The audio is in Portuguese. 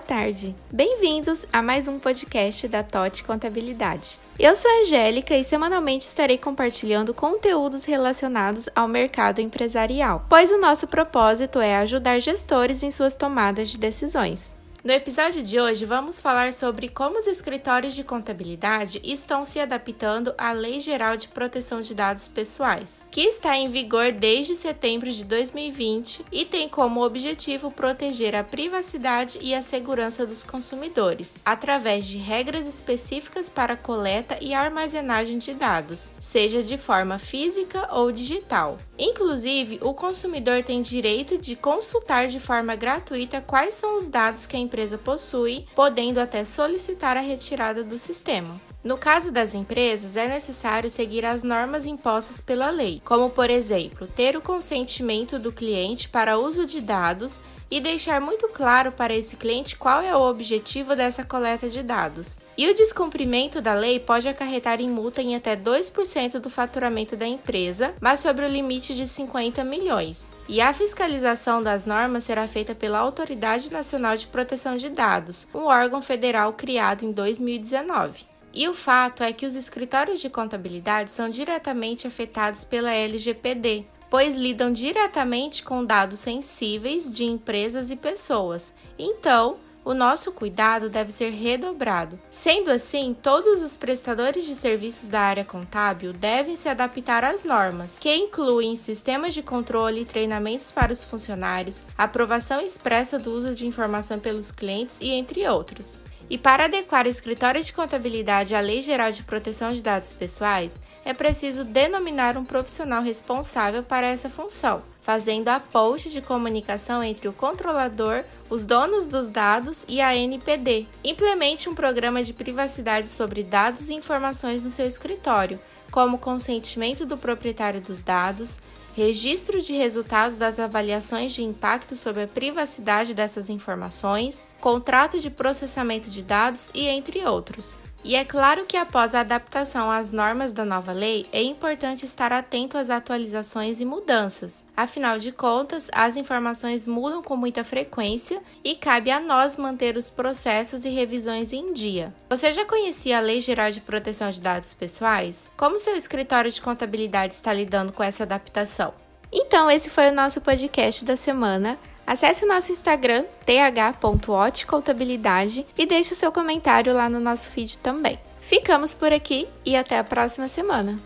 boa tarde. Bem-vindos a mais um podcast da TOT Contabilidade. Eu sou a Angélica e semanalmente estarei compartilhando conteúdos relacionados ao mercado empresarial, pois o nosso propósito é ajudar gestores em suas tomadas de decisões. No episódio de hoje, vamos falar sobre como os escritórios de contabilidade estão se adaptando à Lei Geral de Proteção de Dados Pessoais, que está em vigor desde setembro de 2020 e tem como objetivo proteger a privacidade e a segurança dos consumidores, através de regras específicas para coleta e armazenagem de dados, seja de forma física ou digital. Inclusive, o consumidor tem direito de consultar de forma gratuita quais são os dados que a empresa possui, podendo até solicitar a retirada do sistema. No caso das empresas, é necessário seguir as normas impostas pela lei, como, por exemplo, ter o consentimento do cliente para uso de dados e deixar muito claro para esse cliente qual é o objetivo dessa coleta de dados. E o descumprimento da lei pode acarretar em multa em até 2% do faturamento da empresa, mas sobre o limite de 50 milhões. E a fiscalização das normas será feita pela Autoridade Nacional de Proteção de Dados, um órgão federal criado em 2019. E o fato é que os escritórios de contabilidade são diretamente afetados pela LGPD, pois lidam diretamente com dados sensíveis de empresas e pessoas. Então, o nosso cuidado deve ser redobrado. Sendo assim, todos os prestadores de serviços da área contábil devem se adaptar às normas, que incluem sistemas de controle e treinamentos para os funcionários, aprovação expressa do uso de informação pelos clientes e entre outros. E para adequar o escritório de contabilidade à Lei Geral de Proteção de Dados Pessoais, é preciso denominar um profissional responsável para essa função, fazendo a ponte de comunicação entre o controlador, os donos dos dados e a NPD. Implemente um programa de privacidade sobre dados e informações no seu escritório, como consentimento do proprietário dos dados, registro de resultados das avaliações de impacto sobre a privacidade dessas informações, contrato de processamento de dados e entre outros. E é claro que após a adaptação às normas da nova lei, é importante estar atento às atualizações e mudanças. Afinal de contas, as informações mudam com muita frequência e cabe a nós manter os processos e revisões em dia. Você já conhecia a Lei Geral de Proteção de Dados Pessoais? Como seu escritório de contabilidade está lidando com essa adaptação? Então, esse foi o nosso podcast da semana. Acesse o nosso Instagram, th.otcontabilidade e deixe o seu comentário lá no nosso feed também. Ficamos por aqui e até a próxima semana.